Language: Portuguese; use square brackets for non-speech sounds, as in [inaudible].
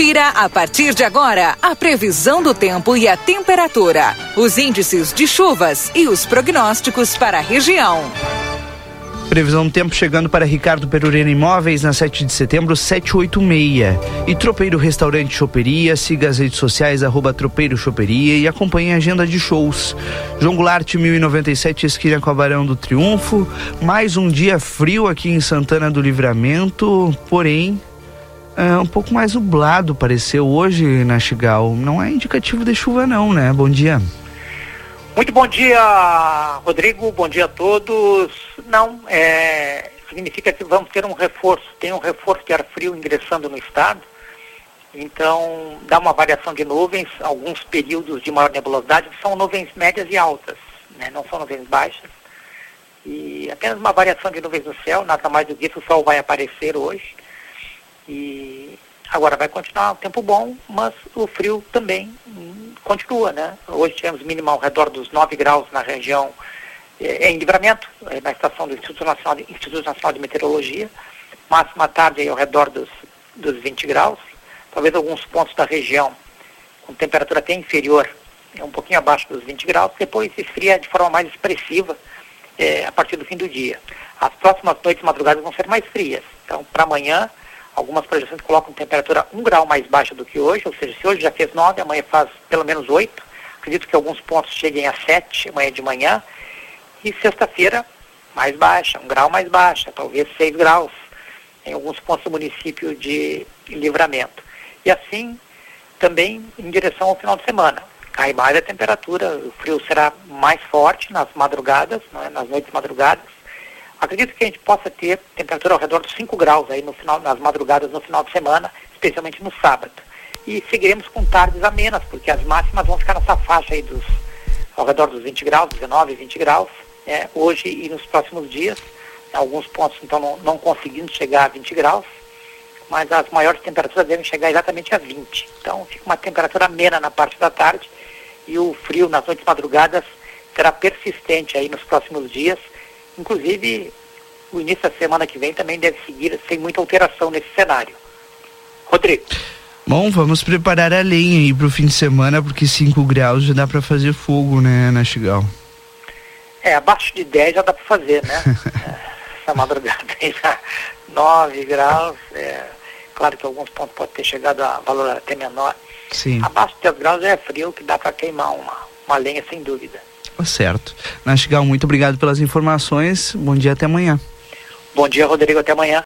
Confira a partir de agora a previsão do tempo e a temperatura, os índices de chuvas e os prognósticos para a região. Previsão do tempo chegando para Ricardo Perurena Imóveis na 7 de setembro, 786. E Tropeiro Restaurante Choperia, siga as redes sociais, arroba Tropeiro Choperia e acompanhe a agenda de shows. João Goulart, 1097, esquina Barão do Triunfo. Mais um dia frio aqui em Santana do Livramento, porém é um pouco mais nublado pareceu hoje na Chigal. Não é indicativo de chuva não, né? Bom dia. Muito bom dia, Rodrigo. Bom dia a todos. Não, é, significa que vamos ter um reforço. Tem um reforço de ar frio ingressando no estado. Então, dá uma variação de nuvens, alguns períodos de maior nebulosidade, são nuvens médias e altas, né? não são nuvens baixas. E apenas uma variação de nuvens no céu, nada mais do que isso, o sol vai aparecer hoje. E agora vai continuar um tempo bom, mas o frio também hum, continua, né? Hoje tivemos mínimo ao redor dos 9 graus na região é, em livramento, é, na estação do Instituto Nacional de, Instituto Nacional de Meteorologia, máxima tarde aí ao redor dos, dos 20 graus, talvez alguns pontos da região com temperatura até inferior, é, um pouquinho abaixo dos 20 graus, depois esfria de forma mais expressiva a partir do fim do dia. As próximas noites e madrugadas vão ser mais frias, então para amanhã algumas projeções colocam temperatura um grau mais baixa do que hoje, ou seja, se hoje já fez 9, amanhã faz pelo menos 8, acredito que alguns pontos cheguem a 7 amanhã de manhã, e sexta-feira, mais baixa, um grau mais baixa, talvez 6 graus, em alguns pontos do município de livramento. E assim, também em direção ao final de semana. Cai mais a temperatura, o frio será mais forte nas madrugadas, é? nas noites madrugadas. Acredito que a gente possa ter temperatura ao redor dos 5 graus aí no final, nas madrugadas no final de semana, especialmente no sábado. E seguiremos com tardes amenas, porque as máximas vão ficar nessa faixa aí dos ao redor dos 20 graus, 19, 20 graus é, hoje e nos próximos dias. Alguns pontos, então, não, não conseguindo chegar a 20 graus, mas as maiores temperaturas devem chegar exatamente a 20. Então, fica uma temperatura amena na parte da tarde e o frio nas noites madrugadas será persistente aí nos próximos dias. Inclusive, o início da semana que vem também deve seguir sem muita alteração nesse cenário. Rodrigo. Bom, vamos preparar a lenha aí para o fim de semana, porque 5 graus já dá para fazer fogo, né, na Chigal? É, abaixo de 10 já dá para fazer, né? [laughs] Essa madrugada aí já 9 graus, é, claro que alguns pontos podem ter chegado a valor até menor. Sim. Abaixo de 10 graus é frio, que dá para queimar uma, uma lenha sem dúvida. Tá certo. Nastigal, muito obrigado pelas informações. Bom dia até amanhã. Bom dia, Rodrigo. Até amanhã.